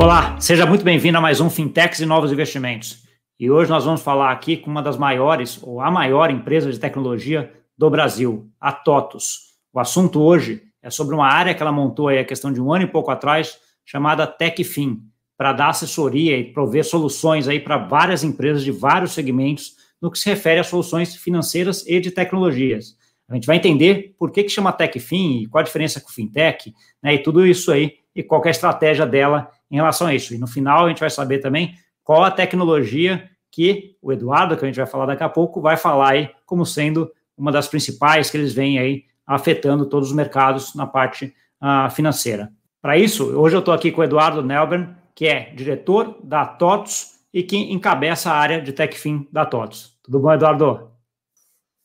Olá, seja muito bem-vindo a mais um Fintechs e Novos Investimentos. E hoje nós vamos falar aqui com uma das maiores, ou a maior empresa de tecnologia do Brasil, a TOTUS. O assunto hoje é sobre uma área que ela montou aí a questão de um ano e pouco atrás, chamada TechFin, para dar assessoria e prover soluções aí para várias empresas de vários segmentos no que se refere a soluções financeiras e de tecnologias. A gente vai entender por que, que chama TechFin e qual a diferença com o FinTech, né, e tudo isso aí, e qual é a estratégia dela em relação a isso. E no final a gente vai saber também qual a tecnologia que o Eduardo, que a gente vai falar daqui a pouco, vai falar aí como sendo uma das principais que eles veem aí afetando todos os mercados na parte uh, financeira. Para isso, hoje eu estou aqui com o Eduardo Nelbern, que é diretor da TOTS e que encabeça a área de TechFin da TOTS. Tudo bom, Eduardo?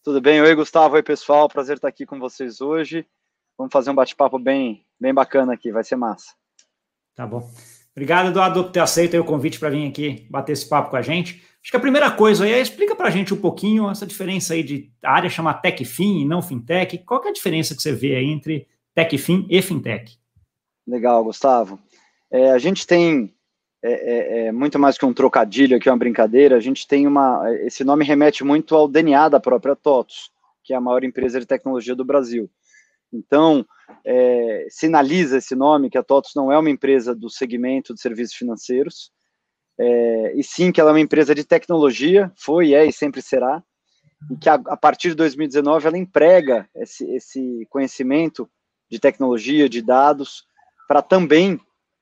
Tudo bem? Oi, Gustavo. Oi, pessoal. Prazer estar aqui com vocês hoje. Vamos fazer um bate-papo bem, bem bacana aqui, vai ser massa. Tá bom. Obrigado, Eduardo, por ter aceito o convite para vir aqui bater esse papo com a gente. Acho que a primeira coisa aí é explica para a gente um pouquinho essa diferença aí de a área chamar TechFin e não FinTech. Qual é a diferença que você vê aí entre TechFin e FinTech? Legal, Gustavo. É, a gente tem é, é, é, muito mais que um trocadilho aqui, uma brincadeira. A gente tem uma. Esse nome remete muito ao DNA da própria TOTOS, que é a maior empresa de tecnologia do Brasil. Então, é, sinaliza esse nome que a TOTOS não é uma empresa do segmento de serviços financeiros, é, e sim que ela é uma empresa de tecnologia, foi, é e sempre será, e que a, a partir de 2019 ela emprega esse, esse conhecimento de tecnologia, de dados, para também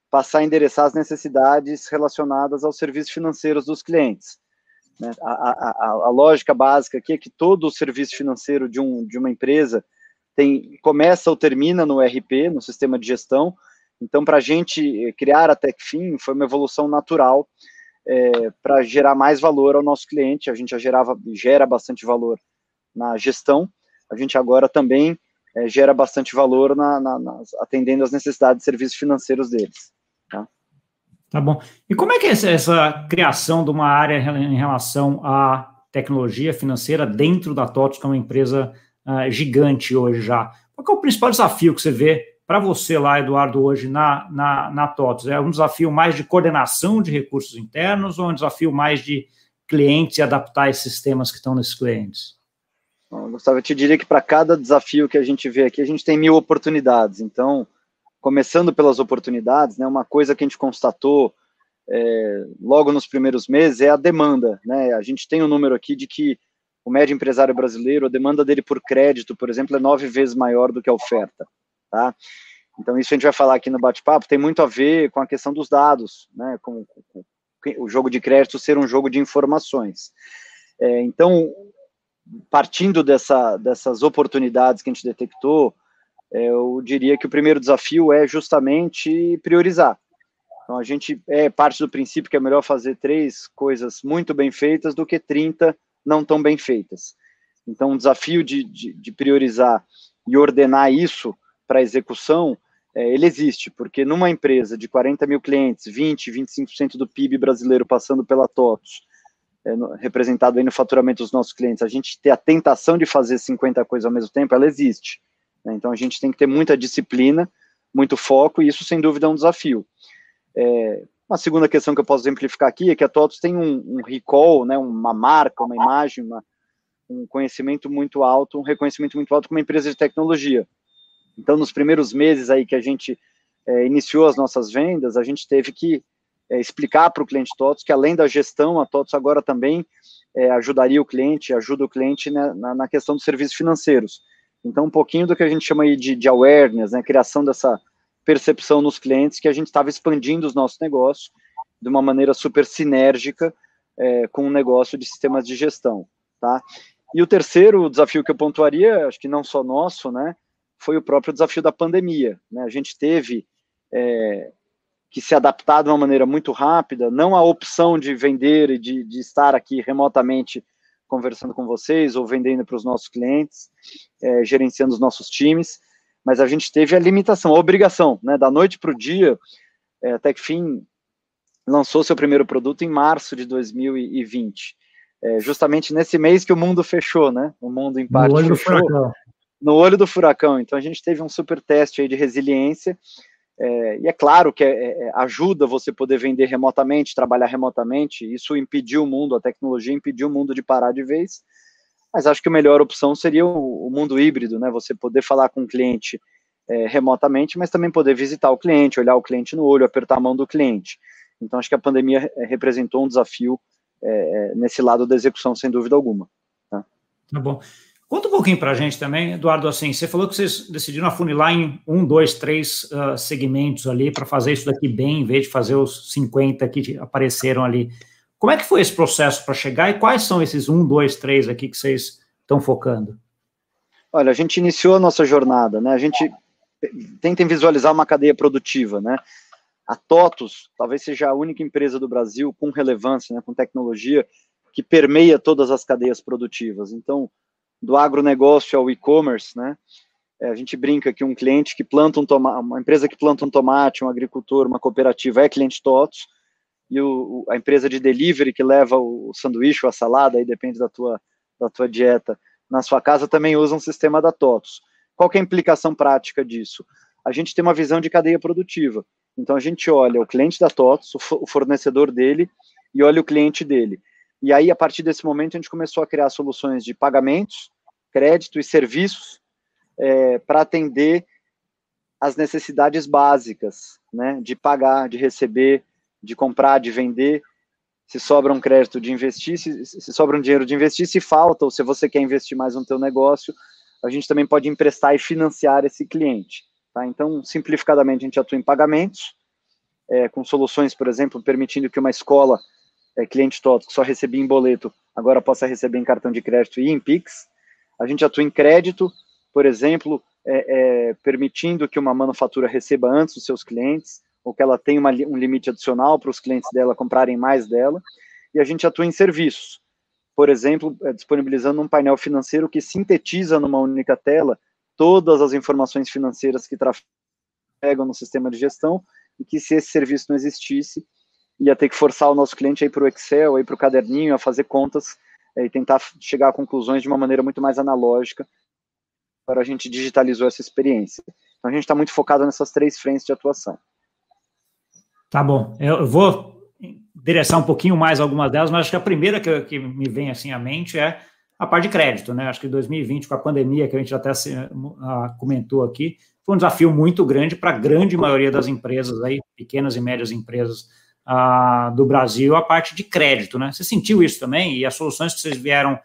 passar a endereçar as necessidades relacionadas aos serviços financeiros dos clientes. Né? A, a, a, lógica básica aqui é que todo o serviço financeiro de, um, de uma empresa tem, começa ou termina no RP, no sistema de gestão, então, para a gente eh, criar a TechFin foi uma evolução natural é, para gerar mais valor ao nosso cliente. A gente já gerava, gera bastante valor na gestão. A gente agora também é, gera bastante valor na, na, nas, atendendo às necessidades de serviços financeiros deles. Tá? tá bom. E como é que é essa, criação de uma área em relação à tecnologia financeira dentro da TOTOS, que é uma empresa uh, gigante hoje já? Qual é o principal desafio que você vê para você lá, Eduardo, hoje na, na, na TOTOS? É um desafio mais de coordenação de recursos internos ou um desafio mais de clientes e adaptar esses sistemas que estão nesses clientes? Bom, Gustavo, eu te diria que para cada desafio que a gente vê aqui, a gente tem mil oportunidades. Então, começando pelas oportunidades, né, uma coisa que a gente constatou é, logo nos primeiros meses é a demanda. Né? A gente tem um número aqui de que o médio empresário brasileiro, a demanda dele por crédito, por exemplo, é nove vezes maior do que a oferta tá? Então, isso a gente vai falar aqui no bate-papo, tem muito a ver com a questão dos dados, né, com, com, com o jogo de crédito ser um jogo de informações. É, então, partindo dessa, dessas oportunidades que a gente detectou, é, eu diria que o primeiro desafio é justamente priorizar. Então, a gente é parte do princípio que é melhor fazer três coisas muito bem feitas do que 30 não tão bem feitas. Então, o desafio de, de, de priorizar e ordenar isso para execução, é, ele existe, porque numa empresa de 40 mil clientes, 20, 25% do PIB brasileiro passando pela TOTOS, é, no, representado aí no faturamento dos nossos clientes, a gente ter a tentação de fazer 50 coisas ao mesmo tempo, ela existe. Né? Então a gente tem que ter muita disciplina, muito foco, e isso sem dúvida é um desafio. É, uma segunda questão que eu posso exemplificar aqui é que a TOTOS tem um, um recall, né, uma marca, uma imagem, uma, um conhecimento muito alto, um reconhecimento muito alto como empresa de tecnologia. Então, nos primeiros meses aí que a gente é, iniciou as nossas vendas, a gente teve que é, explicar para o cliente TOTOS que além da gestão, a TOTOS agora também é, ajudaria o cliente, ajuda o cliente né, na, na, questão dos serviços financeiros. Então, um pouquinho do que a gente chama aí de, de awareness, né, criação dessa percepção nos clientes que a gente estava expandindo os nossos negócios de uma maneira super sinérgica é, com o negócio de sistemas de gestão, tá? E o terceiro desafio que eu pontuaria, acho que não só nosso, né, foi o próprio desafio da pandemia. Né? A gente teve é, que se adaptar de uma maneira muito rápida, não a opção de vender e de, de estar aqui remotamente conversando com vocês ou vendendo para os nossos clientes, é, gerenciando os nossos times, mas a gente teve a limitação, a obrigação, né, da noite para o dia, é, a TechFin lançou seu primeiro produto em março de 2020, é, justamente nesse mês que o mundo fechou, né, o mundo em parte fechou, no olho do furacão. Então a gente teve um super teste aí de resiliência. É, e é claro que é, é, ajuda você poder vender remotamente, trabalhar remotamente. Isso impediu o mundo, a tecnologia impediu o mundo de parar de vez. Mas acho que a melhor opção seria o, mundo híbrido, né? Você poder falar com o cliente é, remotamente, mas também poder visitar o cliente, olhar o cliente no olho, apertar a mão do cliente. Então, acho que a pandemia é, representou um desafio é, nesse lado da execução, sem dúvida alguma. Tá, tá bom. Conta um pouquinho para a gente também, Eduardo, assim, você falou que vocês decidiram afunilar em um, dois, três uh, segmentos ali para fazer isso daqui bem, em vez de fazer os 50 que apareceram ali. Como é que foi esse processo para chegar e quais são esses um, dois, três aqui que vocês estão focando? Olha, a gente iniciou a nossa jornada, né? A gente tenta visualizar uma cadeia produtiva, né? A TOTUS talvez seja a única empresa do Brasil com relevância, né, com tecnologia, que permeia todas as cadeias produtivas. Então, do agronegócio ao e-commerce, né? É, a gente brinca que um cliente que planta um tomate, uma empresa que planta um tomate, um agricultor, uma cooperativa é cliente TOTOS, e o, a empresa de delivery que leva o sanduíche ou a salada, aí depende da tua, da tua dieta, na sua casa também usa um sistema da TOTOS. Qual é a implicação prática disso? A gente tem uma visão de cadeia produtiva. Então a gente olha o cliente da TOTOS, o fornecedor dele, e olha o cliente dele. E aí, a partir desse momento, a gente começou a criar soluções de pagamentos, crédito e serviços é, para atender as necessidades básicas, né, de pagar, de receber, de comprar, de vender. Se sobra um crédito de investir, se, se sobra um dinheiro de investir, se falta, ou se você quer investir mais no teu negócio, a gente também pode emprestar e financiar esse cliente. Tá? Então, simplificadamente, a gente atua em pagamentos, é, com soluções, por exemplo, permitindo que uma escola é, cliente TOTO que só recebia em boleto, agora possa receber em cartão de crédito e em PIX. A gente atua em crédito, por exemplo, é, é, permitindo que uma manufatura receba antes dos seus clientes, ou que ela tenha uma, um limite adicional para os clientes dela comprarem mais dela. E a gente atua em serviços, por exemplo, é, disponibilizando um painel financeiro que sintetiza numa única tela todas as informações financeiras que trafegam no sistema de gestão, e que se esse serviço não existisse, ia ter que forçar o nosso cliente a ir para o Excel, para o caderninho, a fazer contas é, e tentar chegar a conclusões de uma maneira muito mais analógica para a gente digitalizou essa experiência. Então a gente está muito focado nessas três frentes de atuação. Tá bom. Eu vou endereçar um pouquinho mais algumas delas, mas acho que a primeira que, que me vem assim à mente é a parte de crédito, né? Acho que 2020, com a pandemia, que a gente até uh, comentou aqui, foi um desafio muito grande para a grande maioria das empresas aí, pequenas e médias empresas do Brasil a parte de crédito, né? Você sentiu isso também? E as soluções que vocês vieram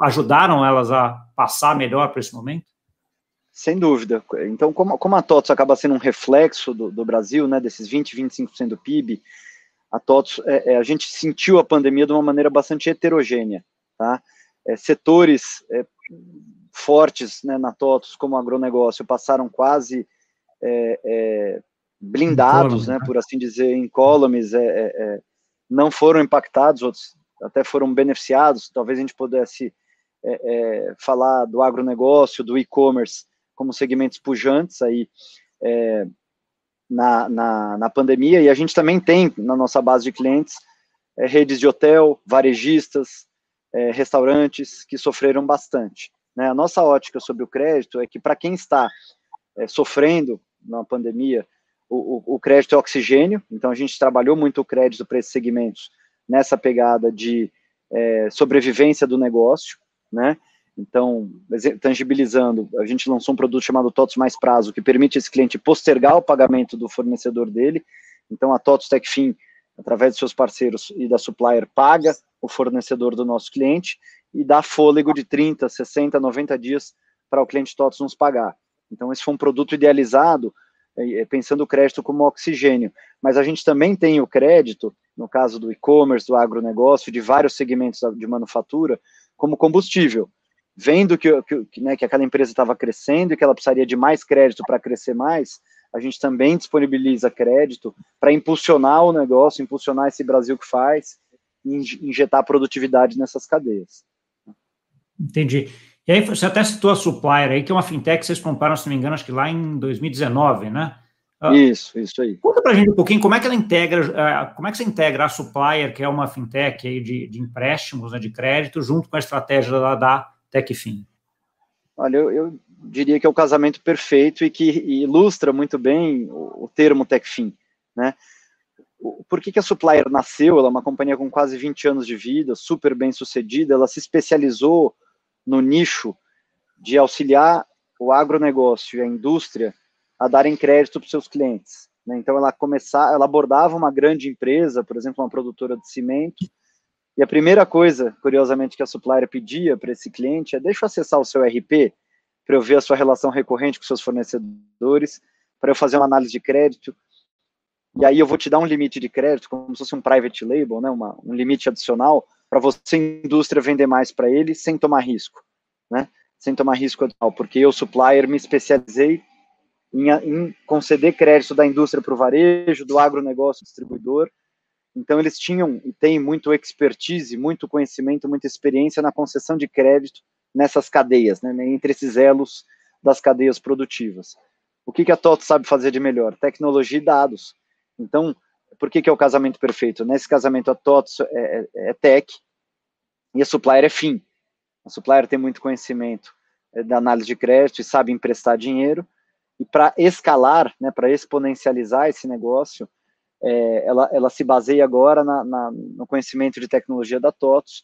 ajudaram elas a passar melhor para esse momento? Sem dúvida. Então, como, como a TOTS acaba sendo um reflexo do, do Brasil, né, desses 20, 25% do PIB, a TOTS, é, é, a gente sentiu a pandemia de uma maneira bastante heterogênea, tá? É, setores é, fortes né, na TOTS, como o agronegócio, passaram quase é, é, blindados, né, né, por assim dizer, incólumes, é, é, não foram impactados, outros até foram beneficiados. Talvez a gente pudesse falar do agronegócio, do e-commerce, como segmentos pujantes aí é, na, na, na, pandemia. E a gente também tem na nossa base de clientes redes de hotel, varejistas, restaurantes que sofreram bastante. Né? A nossa ótica sobre o crédito é que para quem está sofrendo na pandemia, o, o, crédito é oxigênio, então a gente trabalhou muito o crédito para esses segmentos nessa pegada de é, sobrevivência do negócio, né? Então, tangibilizando, a gente lançou um produto chamado TOTOS Mais Prazo, que permite esse cliente postergar o pagamento do fornecedor dele. Então, a TOTOS TechFin, através de seus parceiros e da supplier, paga o fornecedor do nosso cliente e dá fôlego de 30, 60, 90 dias para o cliente TOTOS nos pagar. Então, esse foi um produto idealizado é, é, pensando o crédito como oxigênio, mas a gente também tem o crédito, no caso do e-commerce, do agronegócio, de vários segmentos de manufatura, como combustível. Vendo que, que, né, que aquela empresa estava crescendo e que ela precisaria de mais crédito para crescer mais, a gente também disponibiliza crédito para impulsionar o negócio, impulsionar esse Brasil que faz, e injetar produtividade nessas cadeias. Entendi. E aí você até citou a Supplier aí, que é uma fintech que vocês compraram, se não me engano, acho que lá em 2019, né? Ah, isso, isso aí. Conta para a gente um pouquinho como é que ela integra, ah, como é que você integra a Supplier, que é uma fintech aí de, de empréstimos, né, de crédito, junto com a estratégia da, da TechFin? Olha, eu, eu, diria que é o casamento perfeito e que ilustra muito bem o, o termo TechFin, né? Por que, que a Supplier nasceu? Ela é uma companhia com quase 20 anos de vida, super bem sucedida, ela se especializou no nicho de auxiliar o agronegócio e a indústria a darem crédito para seus clientes. Né? Então ela ela abordava uma grande empresa, por exemplo, uma produtora de cimento, e a primeira coisa, curiosamente, que a supplier pedia para esse cliente é deixa eu acessar o seu RP para eu ver a sua relação recorrente com seus fornecedores, para eu fazer uma análise de crédito, e aí eu vou te dar um limite de crédito, como se fosse um private label, né, uma, um limite adicional, para você, indústria, vender mais para ele sem tomar risco, né? Sem tomar risco porque eu, supplier, me especializei em, em conceder crédito da indústria para o varejo, do agronegócio distribuidor. Então, eles tinham e têm muito expertise, muito conhecimento, muita experiência na concessão de crédito nessas cadeias, né, entre esses elos das cadeias produtivas. O que, que a TOTO sabe fazer de melhor? Tecnologia e dados. Então, por que, que é o casamento perfeito? Nesse casamento, a TOTO é, é, é tech e a supplier é fim. A supplier tem muito conhecimento é, da análise de crédito e sabe emprestar dinheiro, e para escalar, né, para exponencializar esse negócio, é, ela, ela se baseia agora na, na, no conhecimento de tecnologia da TOTOS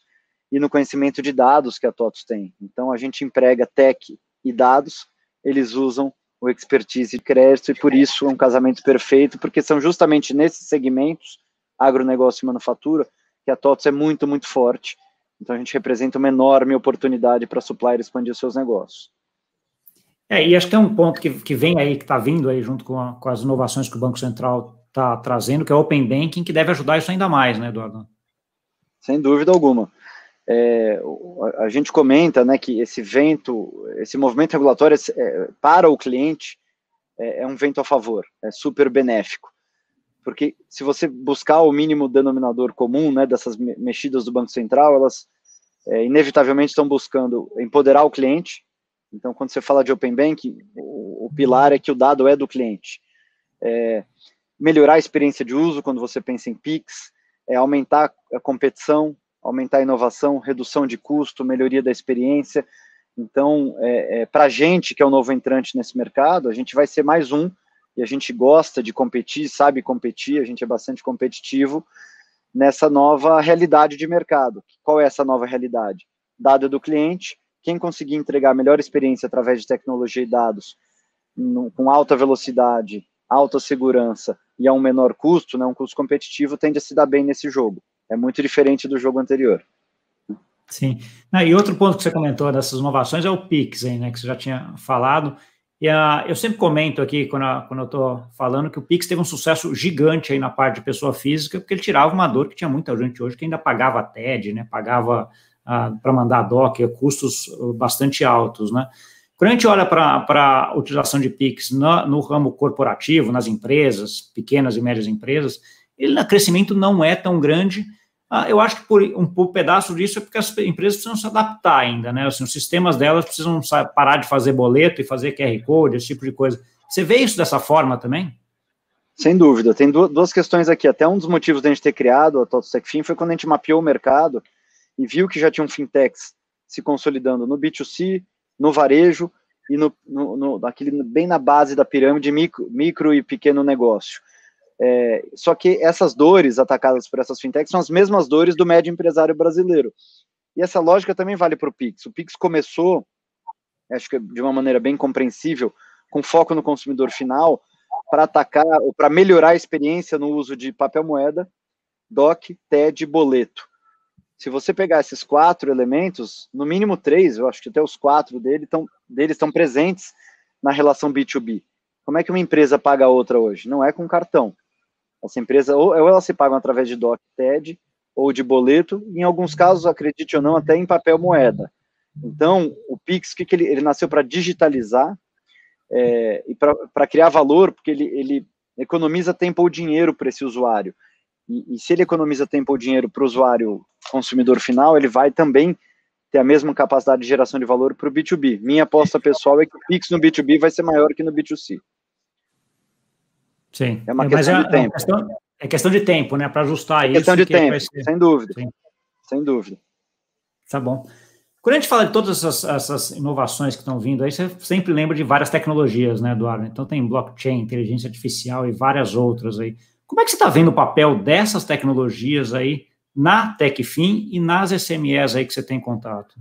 e no conhecimento de dados que a TOTOS tem. Então, a gente emprega tech e dados, eles usam o expertise de crédito, e por isso é um casamento perfeito, porque são justamente nesses segmentos, agronegócio e manufatura, que a TOTOS é muito, muito forte. Então, a gente representa uma enorme oportunidade para a supplier expandir seus negócios. É, e acho que tem um ponto que, que vem aí, que está vindo aí junto com, a, com, as inovações que o Banco Central está trazendo, que é o Open Banking, que deve ajudar isso ainda mais, né, Eduardo? Sem dúvida alguma. É, a, gente comenta né, que esse vento, esse movimento regulatório é, para o cliente é, é um vento a favor, é super benéfico. Porque se você buscar o mínimo denominador comum né, dessas mexidas do Banco Central, elas é, inevitavelmente estão buscando empoderar o cliente, então, quando você fala de Open Banking, o, o pilar é que o dado é do cliente. É, melhorar a experiência de uso quando você pensa em PIX, é aumentar a competição, aumentar a inovação, redução de custo, melhoria da experiência. Então, é, é, para a gente que é o novo entrante nesse mercado, a gente vai ser mais um, e a gente gosta de competir, sabe competir, a gente é bastante competitivo nessa nova realidade de mercado. Qual é essa nova realidade? Dado do cliente, quem conseguir entregar a melhor experiência através de tecnologia e dados, no, com alta velocidade, alta segurança e a um menor custo, né, um custo competitivo, tende a se dar bem nesse jogo. É muito diferente do jogo anterior. Sim. Ah, e outro ponto que você comentou dessas inovações é o Pix, hein, né, que você já tinha falado. E uh, eu sempre comento aqui, quando, quando eu estou falando, que o Pix teve um sucesso gigante aí na parte de pessoa física, porque ele tirava uma dor que tinha muita gente hoje que ainda pagava TED, né, pagava para mandar DOC, custos uh, bastante altos, né? Quando a gente olha para a utilização de PIX no, no, ramo corporativo, nas empresas, pequenas e médias empresas, ele, o crescimento não é tão grande. Ah, eu acho que por um, pedaço disso é porque as empresas precisam se adaptar ainda, né? Assim, os sistemas delas precisam parar de fazer boleto e fazer QR Code, esse tipo de coisa. Você vê isso dessa forma também? Sem dúvida. Tem duas questões aqui. Até um dos motivos de a gente ter criado a TOTO TechFin foi quando a gente mapeou o mercado e viu que já tinham fintechs se consolidando no B2C, no varejo e no, no, no bem na base da pirâmide micro, micro e pequeno negócio. É, só que essas dores atacadas por essas fintechs são as mesmas dores do médio empresário brasileiro. E essa lógica também vale para o Pix. O Pix começou, acho que de uma maneira bem compreensível, com foco no consumidor final, para atacar ou para melhorar a experiência no uso de papel moeda, DOC, TED, boleto se você pegar esses quatro elementos, no mínimo três, eu acho que até os quatro dele tão, deles estão presentes na relação B2B. Como é que uma empresa paga a outra hoje? Não é com cartão. Essa empresa, ou, ou elas se pagam através de DOC, TED, ou de boleto, em alguns casos, acredite ou não, até em papel moeda. Então, o Pix, que, que ele, ele nasceu para digitalizar é, e para criar valor, porque ele, ele economiza tempo ou dinheiro para esse usuário. E, e se ele economiza tempo ou dinheiro para o usuário consumidor final, ele vai também ter a mesma capacidade de geração de valor para o B2B. Minha aposta pessoal é que o Pix no B2B vai ser maior que no B2C. Sim. É uma questão é, de tempo. É questão, é questão de tempo, né? Para ajustar é isso. Questão de tempo, sem dúvida. Sim. Sem dúvida. Tá bom. Quando a gente fala de todas essas, essas, inovações que estão vindo aí, você sempre lembra de várias tecnologias, né, Eduardo? Então tem blockchain, inteligência artificial e várias outras aí. Como é que você está vendo o papel dessas tecnologias aí na TecFin e nas SMEs aí que você tem contato?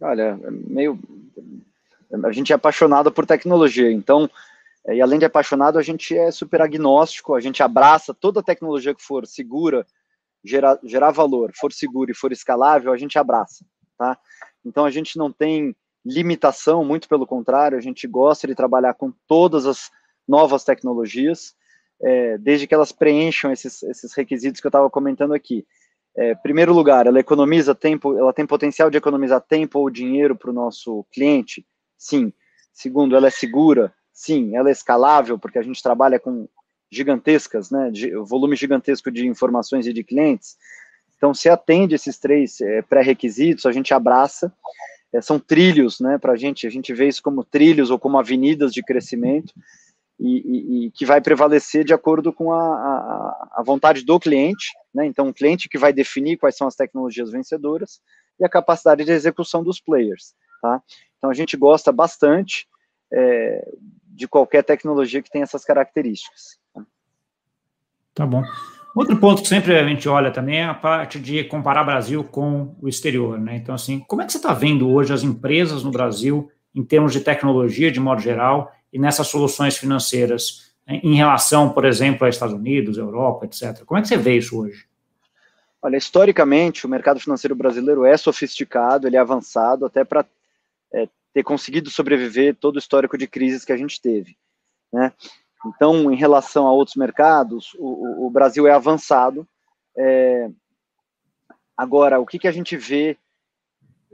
Olha, meio. A gente é apaixonado por tecnologia, então, é, e além de apaixonado, a gente é super agnóstico, a gente abraça toda tecnologia que for segura, gerar, gerar valor, for segura e for escalável, a gente abraça tá? Então a gente não tem limitação, muito pelo contrário, a gente gosta de trabalhar com todas as novas tecnologias, é, desde que elas preencham esses, esses requisitos que eu estava comentando aqui. É, primeiro lugar, ela economiza tempo, ela tem potencial de economizar tempo ou dinheiro para o nosso cliente? Sim. Segundo, ela é segura? Sim. Ela é escalável, porque a gente trabalha com gigantescas, né, de, volume gigantesco de informações e de clientes. Então, se atende esses três é, pré-requisitos, a gente abraça. É, são trilhos, né, para a gente, a gente vê isso como trilhos ou como avenidas de crescimento, e, e, e que vai prevalecer de acordo com a, a, a vontade do cliente, né, então o cliente que vai definir quais são as tecnologias vencedoras, e a capacidade de execução dos players, tá? Então, a gente gosta bastante é, de qualquer tecnologia que tenha essas características. Tá, tá bom. Outro ponto que sempre a gente olha também é a parte de comparar Brasil com o exterior, né? Então, assim, como é que você está vendo hoje as empresas no Brasil em termos de tecnologia, de modo geral, e nessas soluções financeiras, em relação, por exemplo, a Estados Unidos, Europa, etc. Como é que você vê isso hoje? Olha, historicamente, o mercado financeiro brasileiro é sofisticado, ele é avançado, até para é, ter conseguido sobreviver todo o histórico de crises que a gente teve. Né? Então, em relação a outros mercados, o, o Brasil é avançado. É... Agora, o que, que a gente vê?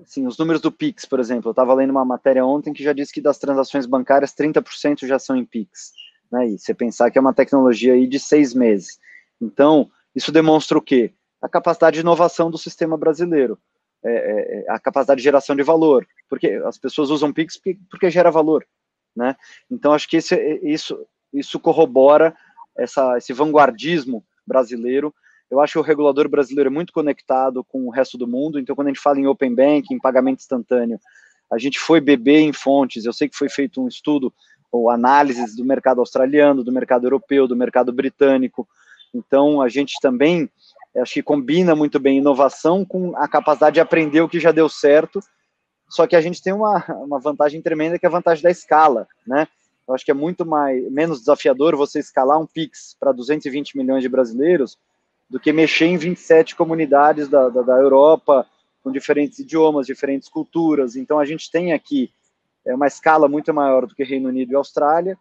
Assim, os números do Pix, por exemplo, eu estava lendo uma matéria ontem que já disse que das transações bancárias, 30% já são em Pix. Né? E você pensar que é uma tecnologia aí de seis meses. Então, isso demonstra o quê? A capacidade de inovação do sistema brasileiro. É, é, é a capacidade de geração de valor, porque as pessoas usam Pix porque gera valor, né? Então acho que esse, isso isso corrobora essa, esse vanguardismo brasileiro. Eu acho que o regulador brasileiro é muito conectado com o resto do mundo, então quando a gente fala em open banking, pagamento instantâneo, a gente foi beber em fontes, eu sei que foi feito um estudo ou análises do mercado australiano, do mercado europeu, do mercado britânico, então a gente também, acho que combina muito bem inovação com a capacidade de aprender o que já deu certo, só que a gente tem uma, uma vantagem tremenda que é a vantagem da escala, né? Eu acho que é muito mais, menos desafiador você escalar um Pix para 220 milhões de brasileiros do que mexer em 27 comunidades da, da, da Europa, com diferentes idiomas, diferentes culturas. Então, a gente tem aqui é, uma escala muito maior do que Reino Unido e Austrália,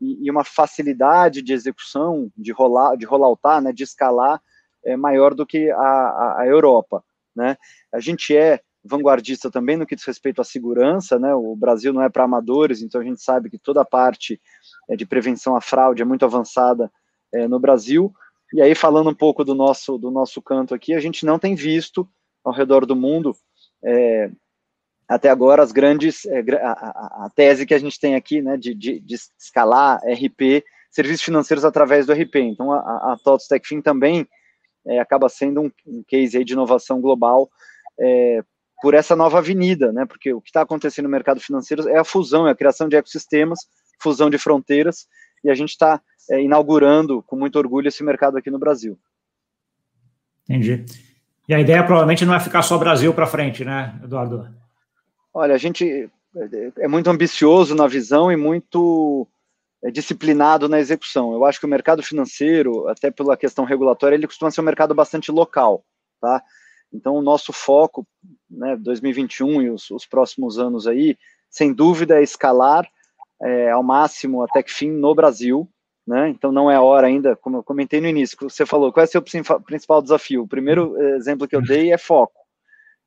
e, e uma facilidade de execução, de rolar, de rolloutar, né, de escalar, é maior do que a, a, a Europa. Né? A gente é vanguardista também no que diz respeito à segurança, né? O Brasil não é para amadores, então a gente sabe que toda a parte é, de prevenção à fraude é muito avançada é, no Brasil. E aí falando um pouco do nosso do nosso canto aqui, a gente não tem visto ao redor do mundo é, até agora as grandes é, a, a, tese que a gente tem aqui, né, de, de, de, escalar RP, serviços financeiros através do RP. Então a, a TOTS TechFin também é, acaba sendo um, um case de inovação global é, por essa nova avenida, né? Porque o que está acontecendo no mercado financeiro é a fusão, é a criação de ecossistemas, fusão de fronteiras, e a gente está é, inaugurando com muito orgulho esse mercado aqui no Brasil. Entendi. E a ideia provavelmente não é ficar só Brasil para frente, né, Eduardo? Olha, a gente é muito ambicioso na visão e muito é, disciplinado na execução. Eu acho que o mercado financeiro, até pela questão regulatória, ele costuma ser um mercado bastante local, tá? Então, o nosso foco, né, 2021 e os, os próximos anos aí, sem dúvida, é escalar é, ao máximo a TechFin no Brasil, né? Então, não é a hora ainda, como eu comentei no início, você falou, qual é o seu principal desafio? O primeiro exemplo que eu dei é foco.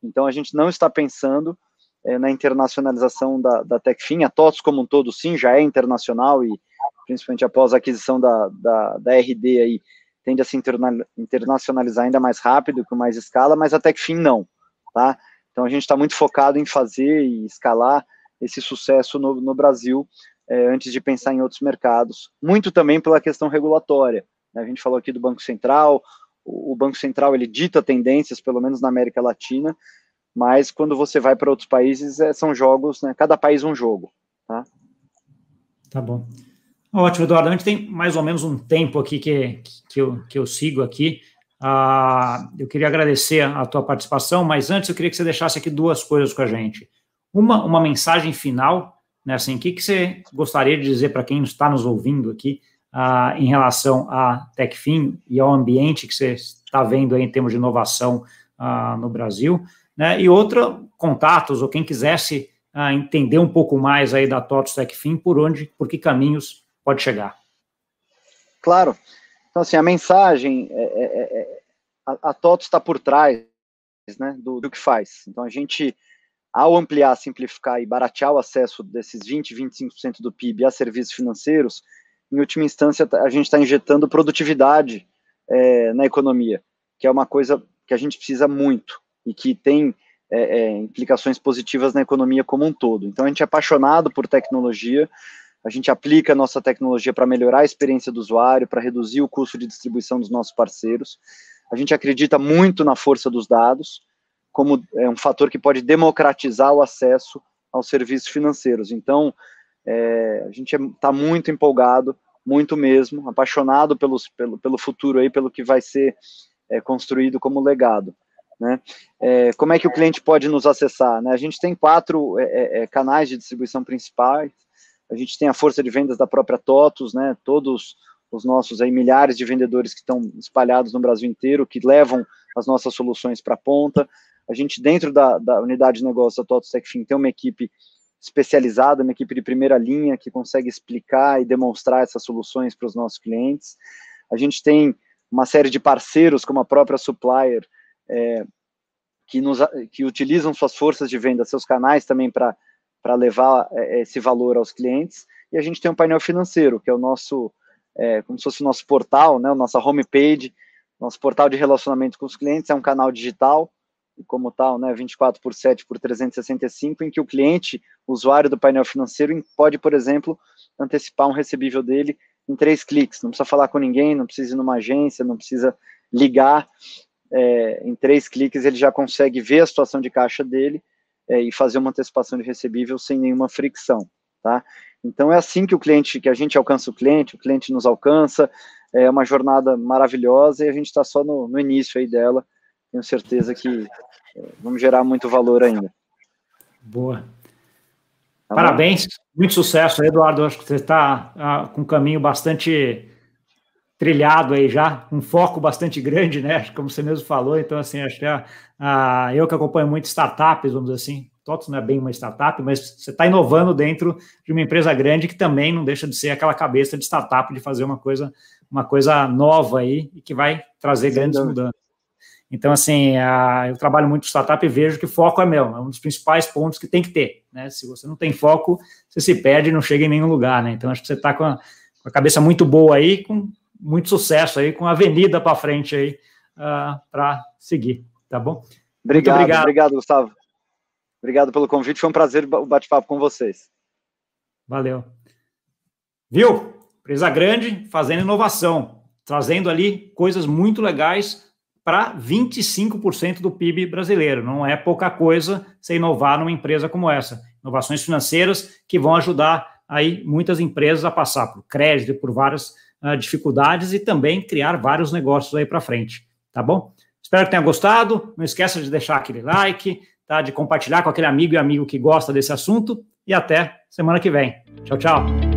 Então, a gente não está pensando é, na internacionalização da, da TechFin, a TOTS como um todo, sim, já é internacional e principalmente após a aquisição da, da, da RD aí, tende a se internacionalizar ainda mais rápido, com mais escala, mas que fim não, tá? Então a gente está muito focado em fazer e escalar esse sucesso no, no Brasil é, antes de pensar em outros mercados, muito também pela questão regulatória. Né? A gente falou aqui do Banco Central, o, o Banco Central ele dita tendências, pelo menos na América Latina, mas quando você vai para outros países, é, são jogos, né? Cada país um jogo, tá? Tá bom. Ótimo, Eduardo. A gente tem mais ou menos um tempo aqui que, que, eu, que eu sigo aqui. Ah, eu queria agradecer a tua participação, mas antes eu queria que você deixasse aqui duas coisas com a gente. Uma, uma mensagem final, né? Assim, o que, que você gostaria de dizer para quem está nos ouvindo aqui ah, em relação à TechFin e ao ambiente que você está vendo aí em termos de inovação ah, no Brasil? Né? E outra, contatos, ou quem quisesse ah, entender um pouco mais aí da TOTOS TechFin, por onde, por que caminhos pode chegar? Claro. Então, assim, a mensagem, é, é, é, é a, a TOTOS está por trás né, do, do que faz. Então, a gente, ao ampliar, simplificar e baratear o acesso desses 20, 25% do PIB a serviços financeiros, em última instância, a gente está injetando produtividade é, na economia, que é uma coisa que a gente precisa muito e que tem é, é, implicações positivas na economia como um todo. Então, a gente é apaixonado por tecnologia, a gente aplica a nossa tecnologia para melhorar a experiência do usuário, para reduzir o custo de distribuição dos nossos parceiros. A gente acredita muito na força dos dados, como é um fator que pode democratizar o acesso aos serviços financeiros. Então, é, a gente está muito empolgado, muito mesmo, apaixonado pelos, pelo, pelo futuro aí, pelo que vai ser é, construído como legado. Né? É, como é que o cliente pode nos acessar? Né? A gente tem quatro é, é, é, canais de distribuição principais. A gente tem a força de vendas da própria TOTUS, né? todos os nossos aí, milhares de vendedores que estão espalhados no Brasil inteiro, que levam as nossas soluções para a ponta. A gente, dentro da, da, unidade de negócio da TechFin, tem uma equipe especializada, uma equipe de primeira linha, que consegue explicar e demonstrar essas soluções para os nossos clientes. A gente tem uma série de parceiros, como a própria Supplier, é, que, nos, que utilizam suas forças de venda, seus canais também para levar é, esse valor aos clientes. E a gente tem um painel financeiro, que é o nosso, é, como se fosse o nosso portal, né, a nossa homepage, nosso portal de relacionamento com os clientes, é um canal digital, como tal, né, 24 por 7 por 365, em que o cliente, usuário do painel financeiro, pode, por exemplo, antecipar um recebível dele em três cliques. Não precisa falar com ninguém, não precisa ir numa agência, não precisa ligar é, em três cliques ele já consegue ver a situação de caixa dele é, e fazer uma antecipação de recebível sem nenhuma fricção, tá? Então é assim que o cliente, que a gente alcança o cliente, o cliente nos alcança, é uma jornada maravilhosa e a gente está só no, no, início aí dela. Tenho certeza que vamos gerar muito valor ainda. Boa. Tá Parabéns, muito sucesso, Eduardo. Acho que você está ah, com um caminho bastante trilhado aí já, um foco bastante grande, né? Como você mesmo falou, então assim, acho que a, a, eu que acompanho muito startups, vamos dizer assim, TOTOS não é bem uma startup, mas você está inovando dentro de uma empresa grande que também não deixa de ser aquela cabeça de startup de fazer uma coisa, uma coisa nova aí e que vai trazer Sim, grandes mudanças. Então, assim, a, eu trabalho muito startup e vejo que foco é meu, é um dos principais pontos que tem que ter, né? Se você não tem foco, você se perde e não chega em nenhum lugar, né? Então, acho que você está com, com a cabeça muito boa aí, com muito sucesso aí, com a avenida para frente aí, uh, ah, para seguir, tá bom? Obrigado, obrigado, obrigado, Gustavo. Obrigado pelo convite, foi um prazer o bate-papo com vocês. Valeu. Viu? Empresa grande, fazendo inovação, trazendo ali coisas muito legais para 25% do PIB brasileiro. Não é pouca coisa você inovar numa empresa como essa. Inovações financeiras que vão ajudar aí muitas empresas a passar por crédito, por várias uh, dificuldades e também criar vários negócios aí para frente, tá bom? Espero que tenha gostado. Não esqueça de deixar aquele like, tá? De compartilhar com aquele amigo e amigo que gosta desse assunto. E até semana que vem. Tchau, tchau.